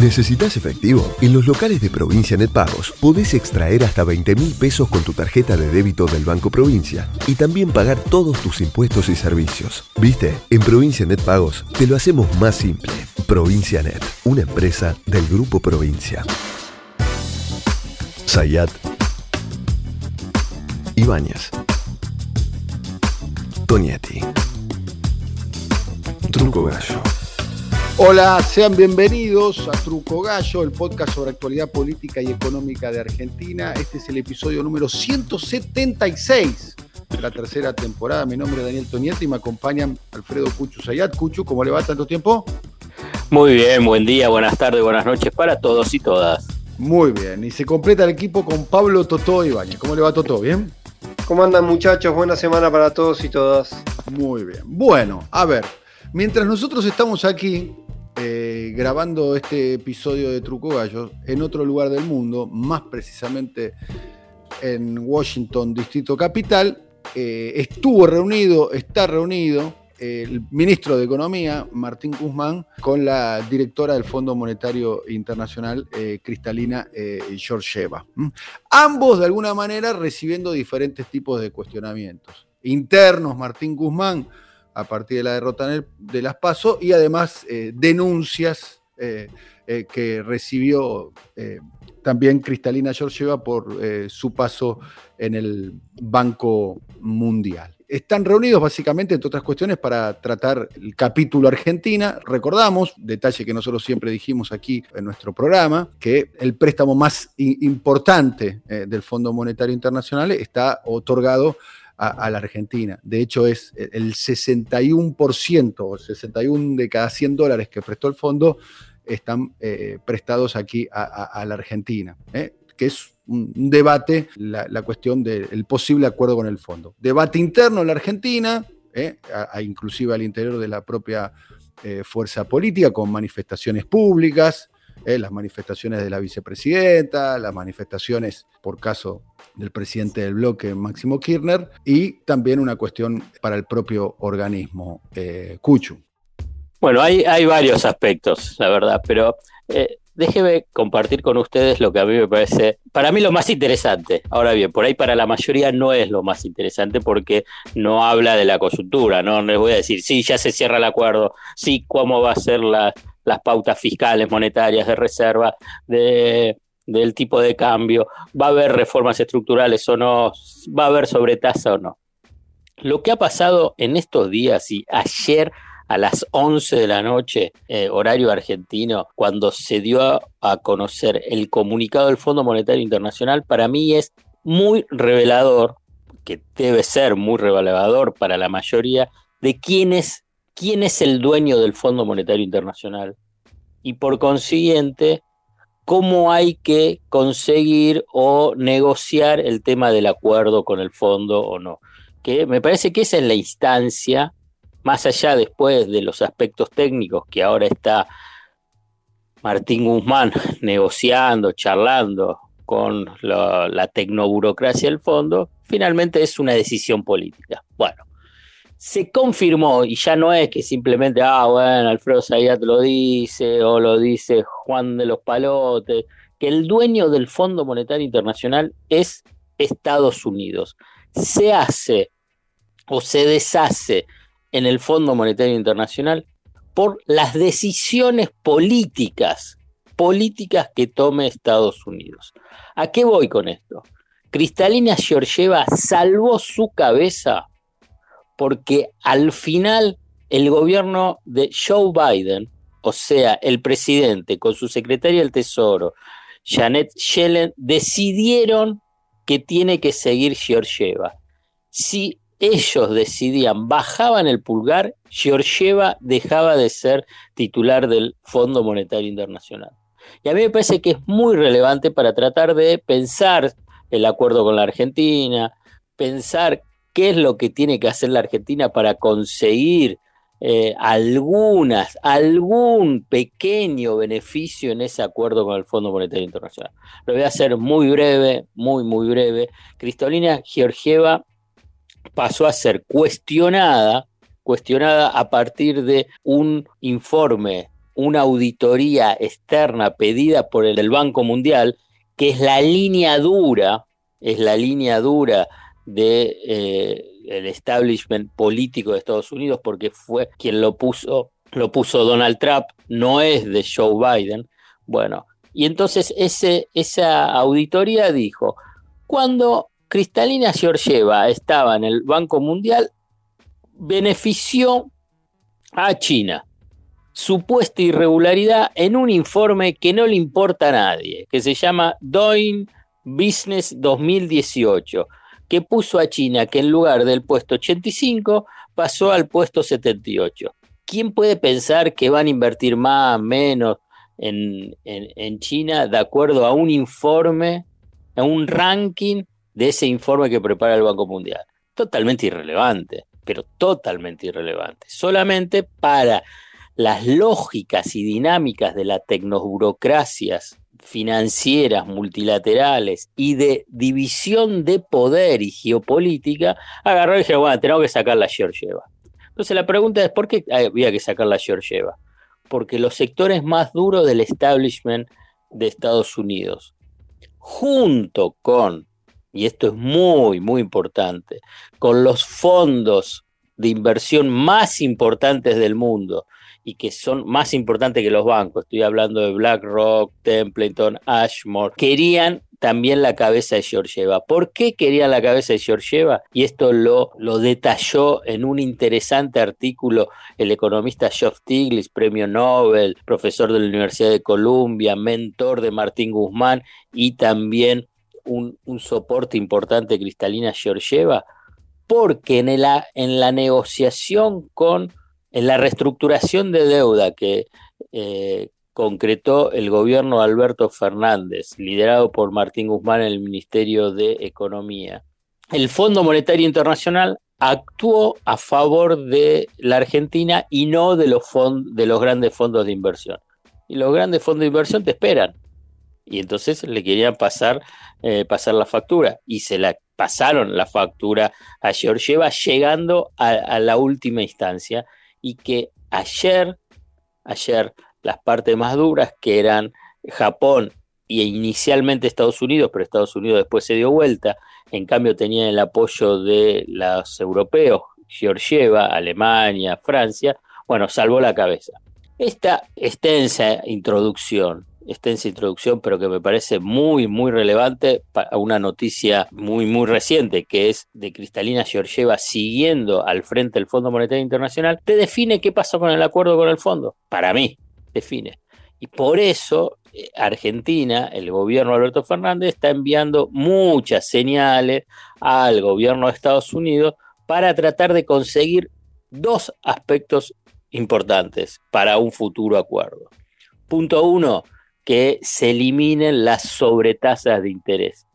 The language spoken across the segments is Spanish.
¿Necesitas efectivo? En los locales de Provincia Net Pagos podés extraer hasta 20 mil pesos con tu tarjeta de débito del Banco Provincia y también pagar todos tus impuestos y servicios. ¿Viste? En Provincia Net Pagos te lo hacemos más simple. Provincia Net, una empresa del Grupo Provincia. Sayat Ibáñez Tonietti Truco Gallo Hola, sean bienvenidos a Truco Gallo, el podcast sobre actualidad política y económica de Argentina. Este es el episodio número 176 de la tercera temporada. Mi nombre es Daniel Tonietti y me acompañan Alfredo Cuchu Sayat. Cuchu, ¿cómo le va tanto tiempo? Muy bien, buen día, buenas tardes, buenas noches para todos y todas. Muy bien, y se completa el equipo con Pablo Totó Ibañez. ¿Cómo le va Totó? ¿Bien? ¿Cómo andan muchachos? Buena semana para todos y todas. Muy bien. Bueno, a ver, mientras nosotros estamos aquí eh, grabando este episodio de Truco Gallo en otro lugar del mundo, más precisamente en Washington, Distrito Capital, eh, estuvo reunido, está reunido el ministro de Economía, Martín Guzmán, con la directora del Fondo Monetario Internacional, eh, Cristalina eh, Georgieva. Ambos, de alguna manera, recibiendo diferentes tipos de cuestionamientos. Internos, Martín Guzmán, a partir de la derrota de las PASO, y además eh, denuncias que recibió también Cristalina Georgieva por su paso en el Banco Mundial están reunidos básicamente, entre otras cuestiones, para tratar el capítulo Argentina. Recordamos, detalle que nosotros siempre dijimos aquí en nuestro programa, que el préstamo más importante eh, del Fondo Monetario Internacional está otorgado a, la Argentina. De hecho, es el 61%, o 61 de cada 100 dólares que prestó el fondo están eh, prestados aquí a, la Argentina, ¿eh? que es un debate la, cuestión del posible acuerdo con el fondo. Debate interno en la Argentina, eh, inclusive al interior de la propia eh, fuerza política, con manifestaciones públicas, eh, las manifestaciones de la vicepresidenta, las manifestaciones por caso del presidente del bloque, Máximo Kirchner, y también una cuestión para el propio organismo, Cuchu. Bueno, hay, hay varios aspectos, la verdad, pero déjeme compartir con ustedes lo que a mí me parece, para mí lo más interesante. Ahora bien, por ahí para la mayoría no es lo más interesante porque no habla de la coyuntura, ¿no? les voy a decir, sí, ya se cierra el acuerdo, sí, cómo va a ser las pautas fiscales, monetarias, de reserva, de, del tipo de cambio, va a haber reformas estructurales o no, va a haber sobretasa o no. Lo que ha pasado en estos días y ayer a las 11 de la noche, eh, horario argentino, cuando se dio a, conocer el comunicado del Fondo Monetario Internacional, para mí es muy revelador, que debe ser muy revelador para la mayoría, de quién es, quién es el dueño del Fondo Monetario Internacional. Y por consiguiente, cómo hay que conseguir o negociar el tema del acuerdo con el fondo o no. Que me parece que esa es la instancia más allá después de los aspectos técnicos que ahora está Martín Guzmán negociando, charlando con la, tecnoburocracia del fondo, finalmente es una decisión política. Bueno, se confirmó y ya no es que simplemente, ah, bueno, Alfredo Zayat lo dice o lo dice Juan de los Palotes, que el dueño del Fondo Monetario Internacional es Estados Unidos. Se hace o se deshace en el Fondo Monetario Internacional por las decisiones políticas, políticas que tome Estados Unidos. ¿A qué voy con esto? Cristalina Georgieva salvó su cabeza porque al final el gobierno de Joe Biden, o sea, el presidente con su secretaria del Tesoro, Janet Yellen, decidieron que tiene que seguir Georgieva. Si ellos decidían, bajaban el pulgar, Georgieva dejaba de ser titular del Fondo Monetario Internacional. Y a mí me parece que es muy relevante para tratar de pensar el acuerdo con la Argentina, pensar qué es lo que tiene que hacer la Argentina para conseguir eh, algunas, algún pequeño beneficio en ese acuerdo con el Fondo Monetario Internacional. Lo voy a hacer muy breve, muy, muy breve. Cristalina Georgieva pasó a ser cuestionada, cuestionada a partir de un informe una auditoría externa pedida por el Banco Mundial, que es la línea dura, es la línea dura de eh, el establishment político de Estados Unidos, porque fue quien lo puso, lo puso Donald Trump, no es de Joe Biden. Bueno, y entonces esa auditoría dijo, cuando Cristalina Georgieva estaba en el Banco Mundial, benefició a China supuesta irregularidad en un informe que no le importa a nadie, que se llama Doing Business 2018, que puso a China que en lugar del puesto 85 pasó al puesto 78. ¿Quién puede pensar que van a invertir más, menos en, en China de acuerdo a un informe, a un ranking de ese informe que prepara el Banco Mundial? Totalmente irrelevante, pero totalmente irrelevante. Solamente para las lógicas y dinámicas de las tecnoburocracias financieras, multilaterales y de división de poder y geopolítica, agarró y dijo, bueno, tenemos que sacar la Georgieva. Entonces la pregunta es, ¿por qué había que sacar la Georgieva? Porque los sectores más duros del establishment de Estados Unidos, junto con, y esto es muy, muy importante, con los fondos de inversión más importantes del mundo, y que son más importantes que los bancos, estoy hablando de BlackRock, Templeton, Ashmore, querían también la cabeza de Georgieva. ¿Por qué querían la cabeza de Georgieva? Y esto lo, lo detalló en un interesante artículo el economista Geoff Stiglitz, premio Nobel, profesor de la Universidad de Columbia, mentor de Martín Guzmán y también un, un soporte importante Cristalina Georgieva, porque en, en la negociación con en la reestructuración de deuda que eh, concretó el gobierno de Alberto Fernández, liderado por Martín Guzmán en el Ministerio de Economía, el Fondo Monetario Internacional actuó a favor de la Argentina y no de los, de los grandes fondos de inversión. Y los grandes fondos de inversión te esperan. Y entonces le querían pasar, eh, pasar la factura. Y se la pasaron la factura a Georgieva, llegando a la última instancia y que ayer, ayer las partes más duras que eran Japón y inicialmente Estados Unidos, pero Estados Unidos después se dio vuelta, en cambio tenían el apoyo de los europeos, Georgieva, Alemania, Francia, bueno, salvó la cabeza. Esta extensa introducción extensa introducción, pero que me parece muy, muy relevante para una noticia muy, muy reciente, que es de Cristalina Georgieva siguiendo al frente del Fondo Monetario Internacional, te define qué pasó con el acuerdo con el fondo. Para mí, define. Y por eso eh, Argentina, el gobierno de Alberto Fernández, está enviando muchas señales al gobierno de Estados Unidos para tratar de conseguir dos aspectos importantes para un futuro acuerdo. Punto uno, que se eliminen las sobretasas de interés.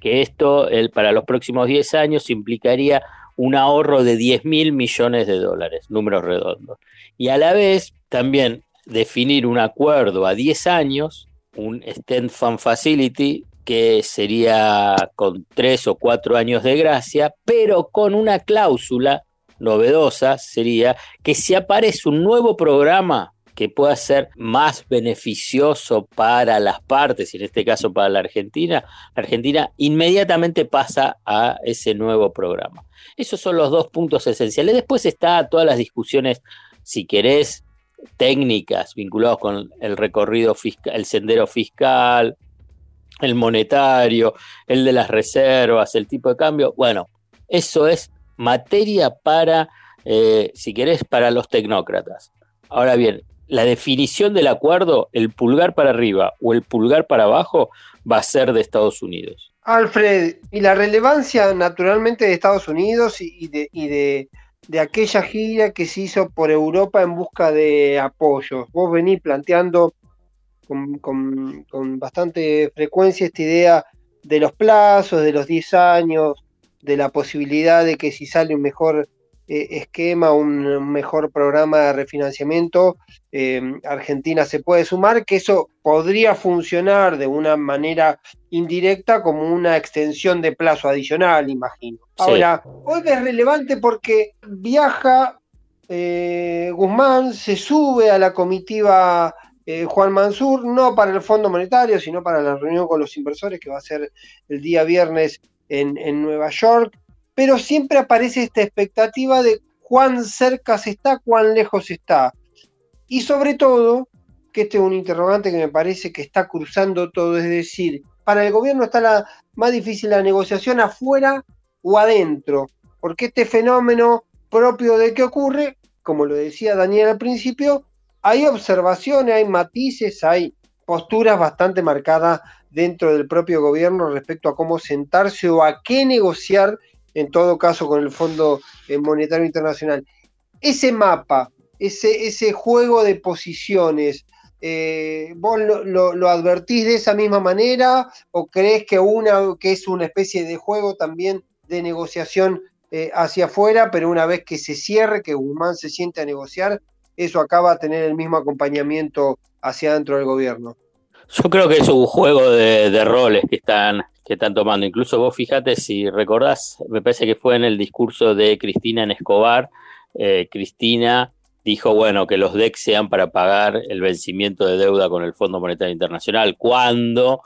Que esto el, para los próximos 10 años implicaría un ahorro de 10 mil millones de dólares, números redondos. Y a la vez también definir un acuerdo a 10 años, un Stand Fund Facility, que sería con 3 o 4 años de gracia, pero con una cláusula novedosa, sería que si aparece un nuevo programa que pueda ser más beneficioso para las partes, y en este caso para la Argentina, la Argentina inmediatamente pasa a ese nuevo programa. Esos son los dos puntos esenciales. Después está todas las discusiones, si querés, técnicas vinculadas con el recorrido fiscal, el sendero fiscal, el monetario, el de las reservas, el tipo de cambio. Bueno, eso es materia para, eh, si querés, para los tecnócratas. Ahora bien, la definición del acuerdo, el pulgar para arriba o el pulgar para abajo, va a ser de Estados Unidos. Alfred, y la relevancia naturalmente de Estados Unidos y, de, aquella gira que se hizo por Europa en busca de apoyos. Vos venís planteando con, bastante frecuencia esta idea de los plazos, de los 10 años, de la posibilidad de que si sale un mejor esquema, un mejor programa de refinanciamiento, em, Argentina se puede sumar, que eso podría funcionar de una manera indirecta como una extensión de plazo adicional, imagino. Ahora, hoy es relevante porque viaja eh, Guzmán se sube a la comitiva eh, Juan Mansur, no para el Fondo Monetario, sino para la reunión con los inversores que va a ser el día viernes en, en Nueva York, pero siempre aparece esta expectativa de cuán cerca se está, cuán lejos está. Y sobre todo, que este es un interrogante que me parece que está cruzando todo, es decir, para el gobierno está la, más difícil la negociación afuera o adentro, porque este fenómeno propio de qué ocurre, como lo decía Daniel al principio, hay observaciones, hay matices, hay posturas bastante marcadas dentro del propio gobierno respecto a cómo sentarse o a qué negociar, en todo caso, con el Fondo Monetario Internacional. Ese mapa, ese, ese juego de posiciones, eh, ¿vos lo, advertís de esa misma manera o crees que, una, que es una especie de juego también de negociación eh, hacia afuera, pero una vez que se cierre, que Guzmán se siente a negociar, eso acaba a tener el mismo acompañamiento hacia adentro del gobierno. Yo creo que es un juego de, roles que están, que están tomando. Incluso vos fíjate, si recordás, me parece que fue en el discurso de Cristina en Escobar, eh, Cristina dijo, bueno, que los DEC sean para pagar el vencimiento de deuda con el Fondo Monetario Internacional, cuando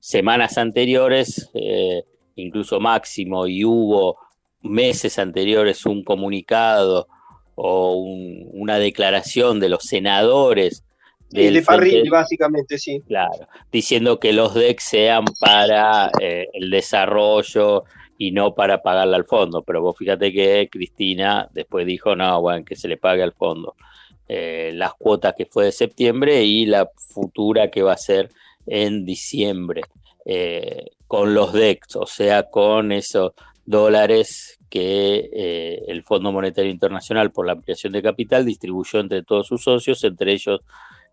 semanas anteriores, eh, incluso máximo, y hubo meses anteriores un comunicado o una declaración de los senadores. Del de Parrilli, básicamente, sí. Claro, diciendo que los DEC sean para eh, el desarrollo y no para pagarle al fondo. Pero vos fíjate que Cristina después dijo, no, bueno, que se le pague al fondo. Eh, las cuotas que fue de septiembre y la futura que va a ser en diciembre. Eh, con los DEX, o sea, con esos dólares que eh, el Fondo Monetario Internacional por la ampliación de capital distribuyó entre todos sus socios, entre ellos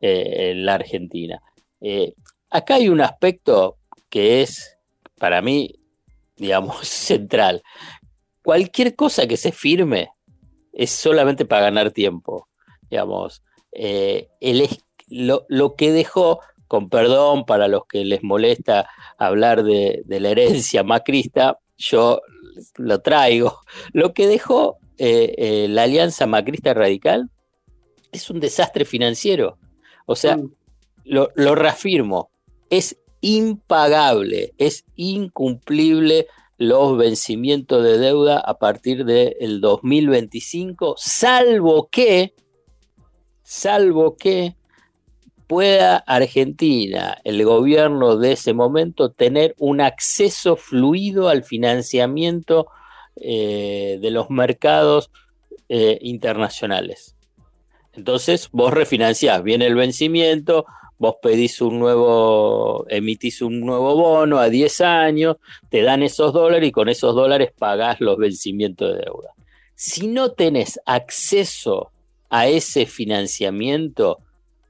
eh, la Argentina. Eh, acá hay un aspecto que es, para mí, digamos, central. Cualquier cosa que se firme es solamente para ganar tiempo. Digamos, lo, lo, que dejó, con perdón para los que les molesta hablar de, la herencia macrista, yo lo traigo. Lo que dejó eh, eh, la alianza macrista radical es un desastre financiero. O sea, mm. lo, reafirmo, es impagable, es incumplible los vencimientos de deuda a partir del 2025, salvo que, salvo que pueda Argentina, el gobierno de ese momento, tener un acceso fluido al financiamiento eh, de los mercados eh, internacionales. Entonces vos refinanciás, viene el vencimiento, vos pedís un nuevo, emitís un nuevo bono a 10 años, te dan esos dólares y con esos dólares pagás los vencimientos de deuda. Si no tenés acceso a ese financiamiento,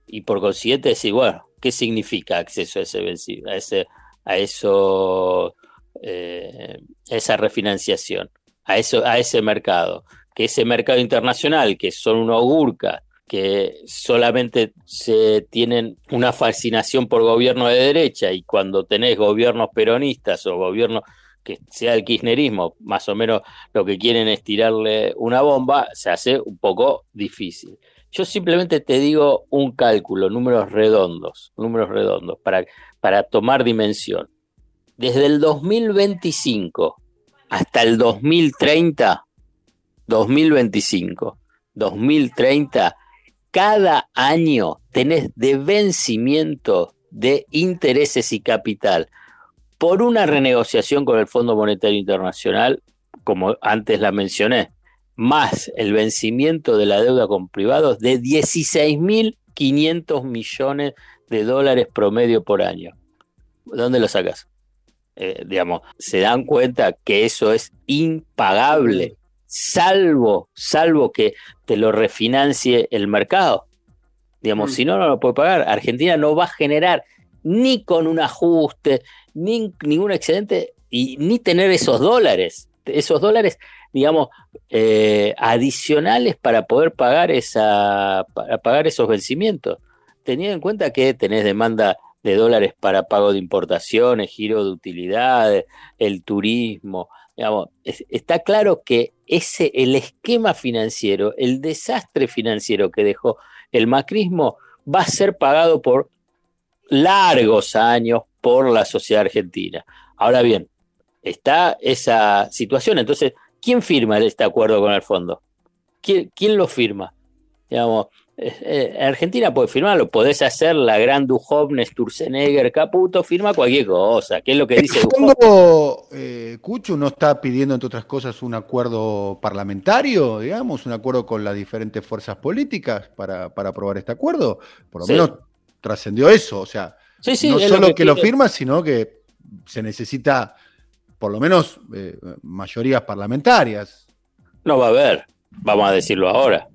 y por consiguiente decir, bueno, ¿qué significa acceso a ese a ese, a eso, eh, esa refinanciación, a eso, a ese mercado? Que ese mercado internacional, que son unos gurkas, que solamente se tienen una fascinación por gobierno de derecha y cuando tenés gobiernos peronistas o gobiernos que sea el kirchnerismo, más o menos lo que quieren es tirarle una bomba, se hace un poco difícil. Yo simplemente te digo un cálculo, números redondos, números redondos, para, para tomar dimensión. Desde el 2025 hasta el 2030, 2025, 2030, cada año tenés de vencimiento de intereses y capital por una renegociación con el Fondo Monetario Internacional, como antes la mencioné, más el vencimiento de la deuda con privados de 16.500 millones de dólares promedio por año. ¿Dónde lo sacas? Eh, digamos, se dan cuenta que eso es impagable, salvo, salvo que te lo refinancie el mercado. Digamos, mm. si no, no lo puede pagar. Argentina no va a generar ni con un ajuste, ni ningún excedente, y ni tener esos dólares. Esos dólares digamos, eh, adicionales para poder pagar, esa, para pagar esos vencimientos. Teniendo en cuenta que tenés demanda de dólares para pago de importaciones, giro de utilidades, el turismo, Está claro que ese, el esquema financiero, el desastre financiero que dejó el macrismo va a ser pagado por largos años por la sociedad argentina. Ahora bien, está esa situación. Entonces, ¿quién firma este acuerdo con el fondo? ¿Quién, quién lo firma? Digamos, eh, Argentina puede firmarlo, podés hacer la gran Duhovne, Sturzenegger, Caputo, firma cualquier cosa, ¿Qué es lo que dice fondo, eh, Cucho no está pidiendo, entre otras cosas, un acuerdo parlamentario, digamos, un acuerdo con las diferentes fuerzas políticas para, aprobar este acuerdo. Por lo menos trascendió eso, o sea, no solo que, lo firma, sino que se necesita por lo menos eh, mayorías parlamentarias. No va a haber, vamos a decirlo ahora.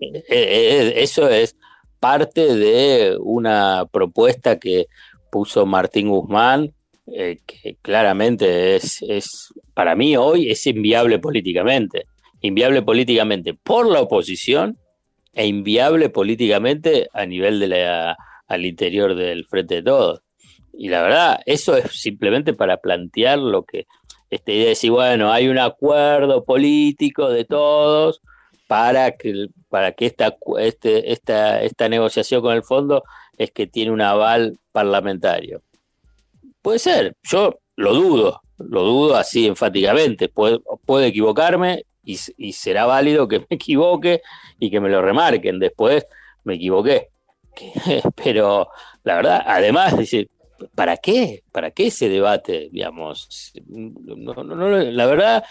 Eh, eh, eh, eso es parte de una propuesta que puso Martín Guzmán, que claramente es, es, para mí hoy es inviable políticamente. Inviable políticamente por la oposición e inviable políticamente a nivel de la, al interior del Frente de Todos. Y la verdad, eso es simplemente para plantear lo que esta idea de decir, bueno, hay un acuerdo político de todos para que, para que esta, este, esta, esta negociación con el fondo es que tiene un aval parlamentario. Puede ser, yo lo dudo, lo dudo así enfáticamente, puede, puede equivocarme y, será válido que me equivoque y que me lo remarquen después, me equivoqué. Pero la verdad, además, decir, ¿para qué? ¿Para qué ese debate? Digamos, la verdad,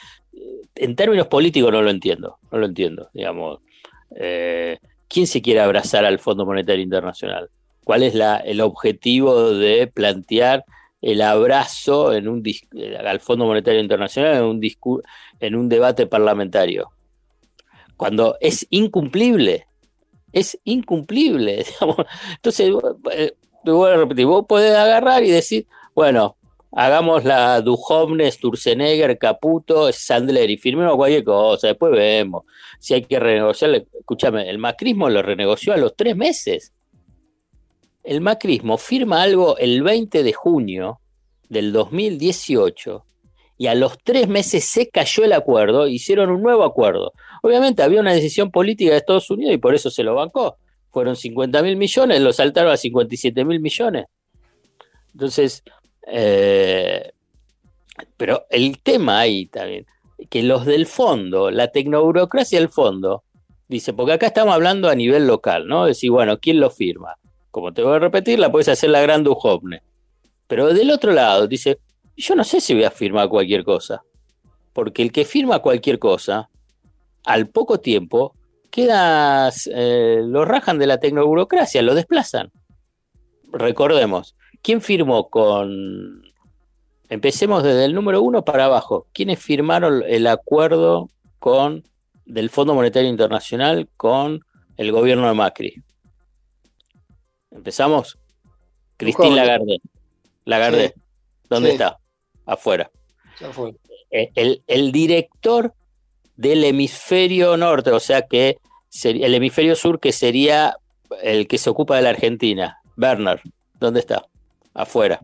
en términos políticos no lo entiendo, no lo entiendo, digamos. Eh, ¿Quién se quiere abrazar al Fondo Monetario Internacional? ¿Cuál es la, el objetivo de plantear el abrazo en un, al Fondo Monetario Internacional en un, en un debate parlamentario? Cuando es incumplible, es incumplible. Entonces, eh, voy a repetir, vos podés agarrar y decir, bueno, hagamos la Duhovne, Sturzenegger, Caputo, Sandler y firmemos cualquier cosa, después vemos. Si hay que renegociar, escúchame, el macrismo lo renegoció a los tres meses. El macrismo firma algo el 20 de junio del 2018 y a los tres meses se cayó el acuerdo, hicieron un nuevo acuerdo. Obviamente había una decisión política de Estados Unidos y por eso se lo bancó. Fueron 50 mil millones, lo saltaron a 57 mil millones. Entonces, eh, pero el tema ahí también, que los del fondo, la tecnoburocracia del fondo, dice, porque acá estamos hablando a nivel local, ¿no? Decir, bueno, ¿quién lo firma? Como te voy a repetir, la puedes hacer la gran Duhovne. Pero del otro lado, dice, yo no sé si voy a firmar cualquier cosa. Porque el que firma cualquier cosa, al poco tiempo, queda, eh, lo rajan de la tecnoburocracia, lo desplazan. Recordemos, ¿Quién firmó con... Empecemos desde el número uno para abajo. ¿Quiénes firmaron el acuerdo con del Fondo Monetario Internacional con el gobierno de Macri? Empezamos. Cristín Lagarde. Lagarde. ¿Dónde está? Afuera. Eh, el, el, director del hemisferio norte, o sea que el hemisferio sur que sería el que se ocupa de la Argentina, Werner, ¿dónde está? afuera.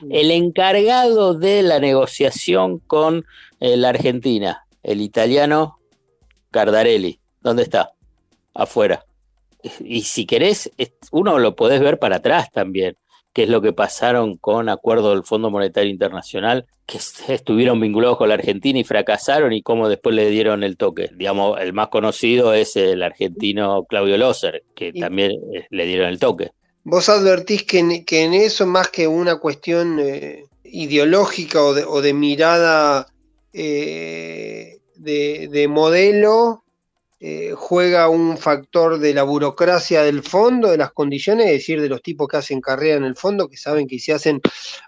Mm. El encargado de la negociación con eh, la Argentina, el italiano Cardarelli, ¿dónde está? Afuera. Y si querés, uno lo podés ver para atrás también, qué es lo que pasaron con acuerdo del Fondo Monetario Internacional, que estuvieron vinculados con la Argentina y fracasaron y cómo después le dieron el toque. Digamos, el más conocido es el argentino Claudio Loser, que también eh, le dieron el toque. Vos advertís que en, eso, más que una cuestión eh, ideológica o de, mirada eh, de, modelo, eh, juega un factor de la burocracia del fondo, de las condiciones, es decir, de los tipos que hacen carrera en el fondo, que saben que si hacen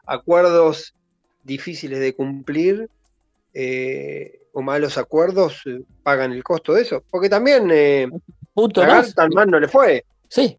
acuerdos difíciles de cumplir o malos acuerdos, pagan el costo de eso. Porque también eh, tan mal no le fue. Sí,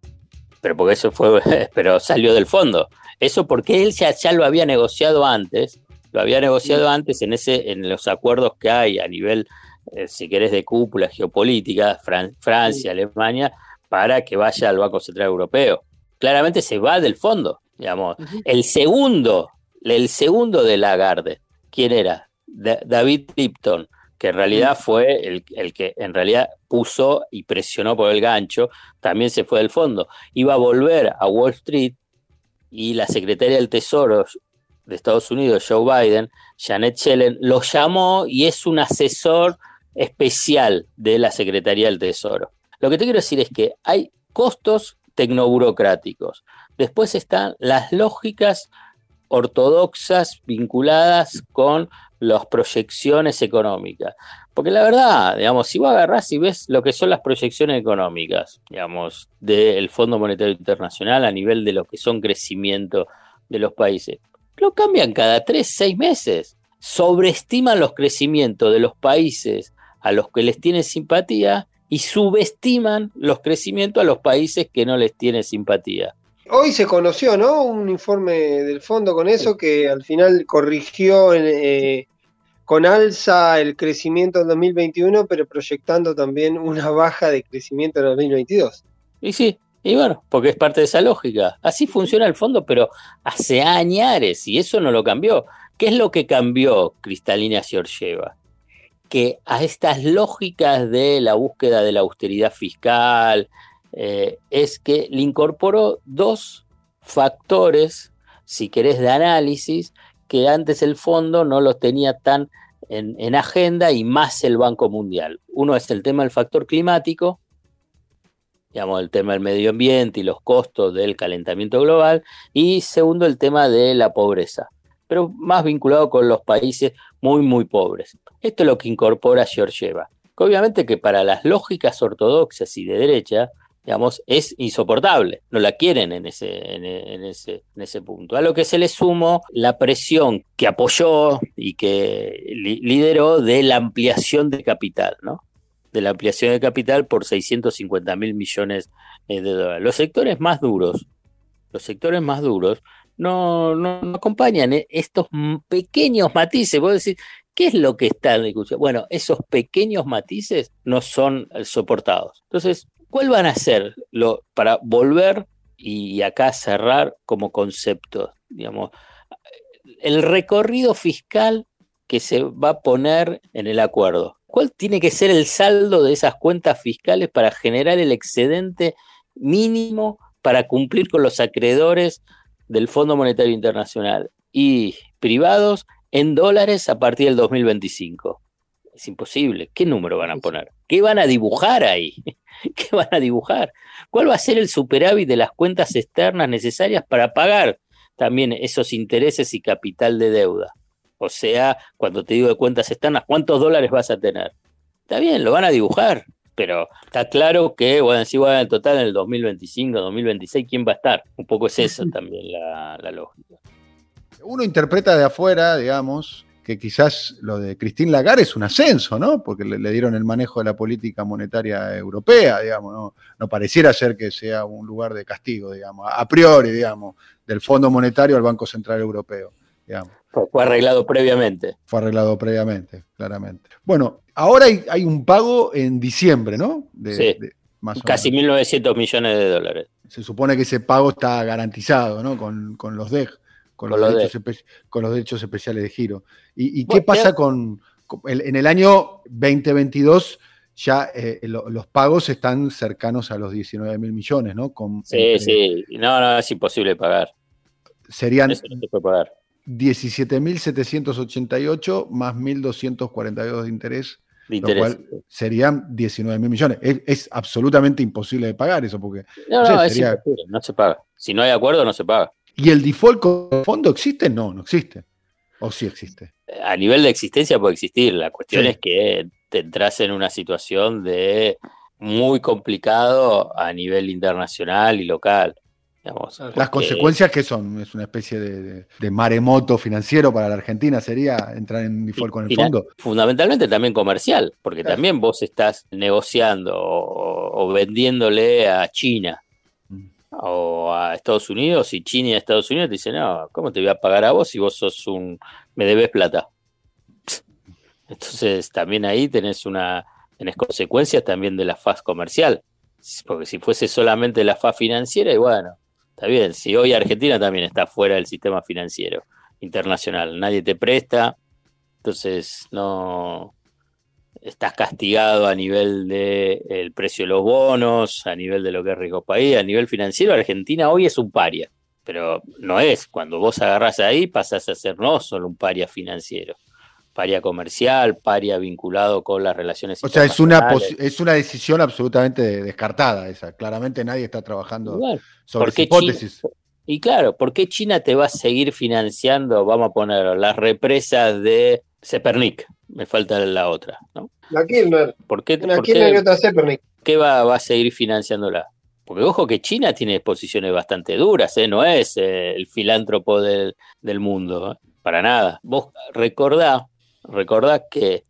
pero porque eso fue, pero salió del fondo. Eso porque él ya, ya lo había negociado antes, lo había negociado antes en, ese, en los acuerdos que hay a nivel, eh, si querés, de cúpula geopolítica, Francia, Alemania, para que vaya al Banco Central Europeo. Claramente se va del fondo, digamos. El segundo, el segundo de Lagarde, ¿quién era? David Lipton, que en realidad fue el, el, que en realidad puso y presionó por el gancho, también se fue del fondo. Iba a volver a Wall Street y la secretaria del Tesoro de Estados Unidos, Joe Biden, Janet Yellen, lo llamó y es un asesor especial de la Secretaría del Tesoro. Lo que te quiero decir es que hay costos tecnoburocráticos. Después están las lógicas ortodoxas vinculadas con las proyecciones económicas. Porque la verdad, digamos, si vos agarrás y ves lo que son las proyecciones económicas, digamos, del Fondo Monetario Internacional a nivel de lo que son crecimiento de los países, lo cambian cada tres, seis meses. Sobreestiman los crecimientos de los países a los que les tienen simpatía y subestiman los crecimientos a los países que no les tienen simpatía. Hoy se conoció, ¿no? Un informe del fondo con eso que al final corrigió eh, con alza el crecimiento en 2021, pero proyectando también una baja de crecimiento en 2022. Y sí, y bueno, porque es parte de esa lógica. Así funciona el fondo, pero hace años y eso no lo cambió. ¿Qué es lo que cambió Cristalina Georgieva? Que a estas lógicas de la búsqueda de la austeridad fiscal, eh, es que le incorporó dos factores, si querés, de análisis, que antes el fondo no los tenía tan en, en agenda y más el Banco Mundial. Uno es el tema del factor climático, digamos, el tema del medio ambiente y los costos del calentamiento global, y segundo, el tema de la pobreza, pero más vinculado con los países muy, muy pobres. Esto es lo que incorpora Georgieva. Obviamente que para las lógicas ortodoxas y de derecha, digamos, es insoportable. No la quieren en ese, en, ese, en ese punto. A lo que se le sumó la presión que apoyó y que lideró de la ampliación de capital, ¿no? de la ampliación de capital por 650 mil millones eh, de dólares. Los sectores más duros, los sectores más duros no, no, acompañan eh, estos pequeños matices. Vos decir ¿qué es lo que está en discusión? Bueno, esos pequeños matices no son eh, soportados. Entonces, ¿cuál van a ser lo, para volver y acá cerrar como concepto? Digamos, el recorrido fiscal que se va a poner en el acuerdo. ¿Cuál tiene que ser el saldo de esas cuentas fiscales para generar el excedente mínimo para cumplir con los acreedores del Fondo Monetario Internacional y privados en dólares a partir del 2025? Es imposible. ¿Qué número van a poner? ¿Qué van a dibujar ahí? ¿Qué van a dibujar? ¿Cuál va a ser el superávit de las cuentas externas necesarias para pagar también esos intereses y capital de deuda? O sea, cuando te digo de cuentas externas, ¿cuántos dólares vas a tener? Está bien, lo van a dibujar, pero está claro que, bueno, si bueno, en total en el 2025, 2026, ¿quién va a estar? Un poco es eso también la, lógica. Uno interpreta de afuera, digamos, que quizás lo de Christine Lagarde es un ascenso, ¿no? Porque le, dieron el manejo de la política monetaria europea, digamos, ¿no? No pareciera ser que sea un lugar de castigo, digamos, a priori, digamos, del Fondo Monetario al Banco Central Europeo, digamos. Fue arreglado previamente. Fue arreglado previamente, claramente. Bueno, ahora hay, un pago en diciembre, ¿no? sí. Casi 1.900 millones de dólares. Se supone que ese pago está garantizado, ¿no? Con, los DEG, con, los, derechos con los derechos especiales de giro. ¿Y, qué pasa con, en el año 2022? ya eh, los pagos están cercanos a los 19 mil millones, ¿no? sí, sí, no, no, es imposible pagar. Serían, Eso no se puede pagar. 17.788 más 1.242 de interés, lo cual serían 19.000 millones. Es, absolutamente imposible de pagar eso, porque... No, no, es imposible, no se paga. Si no hay acuerdo, no se paga. ¿Y el default con fondo existe? No, no existe. ¿O sí existe? A nivel de existencia puede existir. La cuestión es que te entras en una situación de muy complicado a nivel internacional y local. Las consecuencias que son, es una especie de, maremoto financiero para la Argentina, sería entrar en default con el fondo. Fundamentalmente también comercial, porque también vos estás negociando o, vendiéndole a China mm. o a Estados Unidos y China y Estados Unidos te dicen, no, ¿cómo te voy a pagar a vos si vos sos un, me debes plata? Entonces también ahí tenés una, tenés consecuencias también de la faz comercial, porque si fuese solamente la faz financiera, y bueno, Está bien, si hoy Argentina también está fuera del sistema financiero internacional, nadie te presta, Entonces, no estás castigado a nivel del el precio de los bonos, a nivel de lo que es riesgo país, a nivel financiero. Argentina hoy es un paria, pero no es. Cuando vos agarrás ahí, pasás a ser no solo un paria financiero, paria comercial, paria vinculado con las relaciones. O sea, es una, es una decisión absolutamente descartada esa. Claramente nadie está trabajando sobre esa hipótesis. y claro, ¿por qué China te va a seguir financiando, vamos a poner, las represas de Sepernik? me falta la otra, ¿no? La Kirchner. ¿Por qué, la Kirchner y otra ¿Qué va, va, a seguir financiándola? Porque ojo que China tiene posiciones bastante duras, ¿eh? no es eh, el filántropo del, del mundo, ¿eh? para nada. Vos recordá, recordá que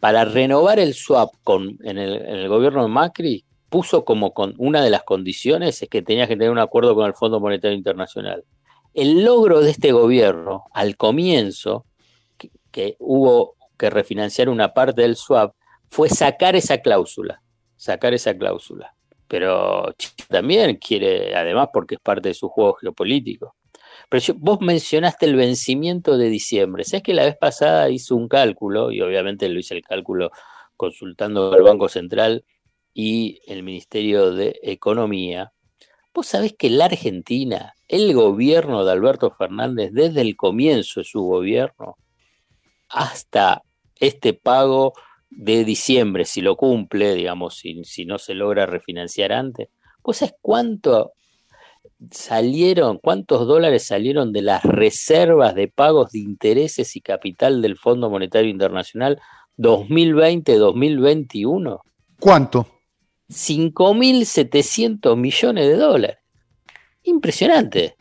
para renovar el swap con, en, el, gobierno de Macri, puso como con una de las condiciones es que tenías que tener un acuerdo con el Fondo Monetario Internacional. El logro de este gobierno, al comienzo, que, que hubo que refinanciar una parte del swap fue sacar esa cláusula, sacar esa cláusula. Pero China también quiere, además porque es parte de su juego geopolítico. Pero vos mencionaste el vencimiento de diciembre. ¿Sabes que la vez pasada hice un cálculo, y obviamente lo hice el cálculo consultando al Banco Central y el Ministerio de Economía? Vos sabés que la Argentina, el gobierno de Alberto Fernández, desde el comienzo de su gobierno hasta este pago de diciembre, si lo cumple, digamos, si, si no se logra refinanciar antes, pues es cuánto salieron, cuántos dólares salieron de las reservas de pagos de intereses y capital del Fondo Monetario Internacional 2020-2021. ¿Cuánto? 5.700 millones de dólares. Impresionante.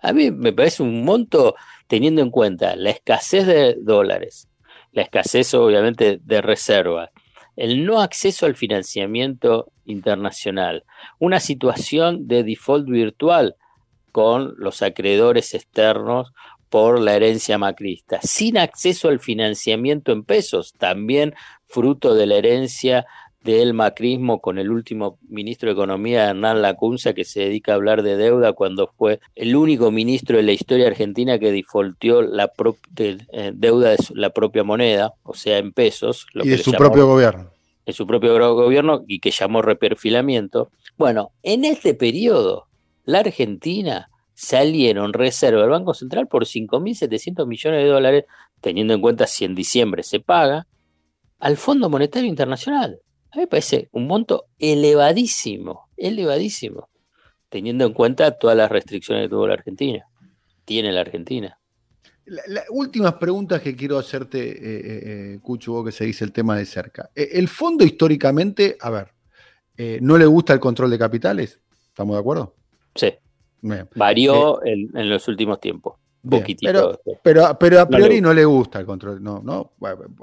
A mí me parece un monto teniendo en cuenta la escasez de dólares, la escasez obviamente de reservas, el no acceso al financiamiento internacional, una situación de default virtual con los acreedores externos por la herencia macrista, sin acceso al financiamiento en pesos, también fruto de la herencia del macrismo con el último ministro de Economía, Hernán Lacunza, que se dedica a hablar de deuda cuando fue el único ministro de la historia argentina que defaultió la eh, deuda de la propia moneda, o sea, en pesos. y de su propio gobierno. En su propio gobierno y que llamó reperfilamiento. Bueno, en este periodo, la Argentina salieron reserva del Banco Central por 5.700 millones de dólares, teniendo en cuenta si en diciembre se paga, al Fondo Monetario Internacional. A mí me parece un monto elevadísimo, elevadísimo, teniendo en cuenta todas las restricciones que tuvo la Argentina, tiene la Argentina. Las últimas preguntas que quiero hacerte, eh, eh, eh, Cucho, vos que se dice el tema de cerca. El fondo históricamente, a ver, ¿no le gusta el control de capitales? ¿Estamos de acuerdo? Sí. Varió en los últimos tiempos pero, pero, pero, a priori no le, gusta el control, no, no,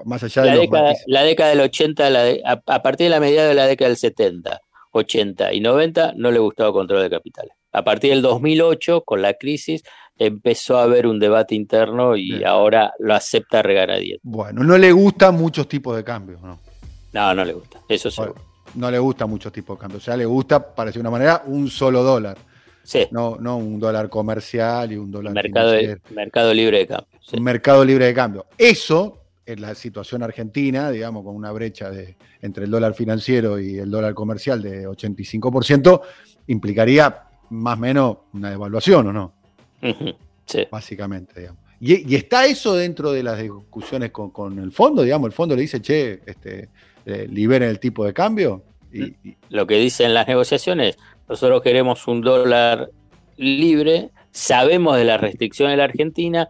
más allá la de década, la década del 80, a, partir de la medida de la década del 70, 80 y 90 no le gustaba el control de capitales. A partir del 2008, con la crisis, empezó a haber un debate interno y ahora lo acepta regaladien. Bueno, no le gustan muchos tipos de cambios, ¿no? No, no le gusta, eso seguro. no le gusta muchos tipos de cambios, o sea, le gusta, para decir una manera, un solo dólar. No, no un dólar comercial y un dólar mercado, mercado libre de cambio. Un mercado libre de cambio. Eso, en la situación argentina, digamos, con una brecha de, entre el dólar financiero y el dólar comercial de 85%, implicaría más o menos una devaluación, ¿o no? sí. Básicamente, digamos. Y, está eso dentro de las discusiones con, el fondo, digamos, el fondo le dice, che, este, eh, liberen el tipo de cambio. y, Lo que dicen las negociaciones, nosotros queremos un dólar libre, sabemos de las restricciones de la Argentina,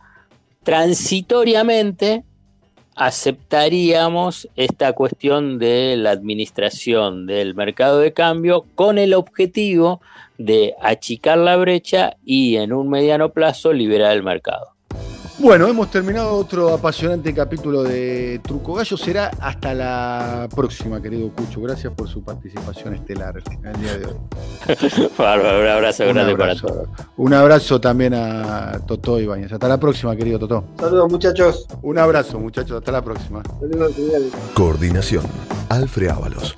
transitoriamente aceptaríamos esta cuestión de la administración del mercado de cambio con el objetivo de achicar la brecha y en un mediano plazo liberar el mercado. Bueno, hemos terminado otro apasionante capítulo de Truco Gallo. Será hasta la próxima, querido Cucho. Gracias por su participación estelar el día de hoy. un abrazo grande para todos. Un abrazo también a Totó Ibáñez. Hasta la próxima, querido Totó. Saludos, muchachos. Un abrazo, muchachos. Hasta la próxima. Coordinación: Alfred Ábalos.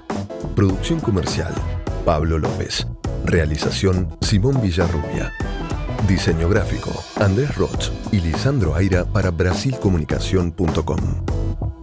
Producción comercial: Pablo López. Realización: Simón Villarrubia. Diseño gráfico, Andrés Roch y Lisandro Aira para brasilcomunicación.com.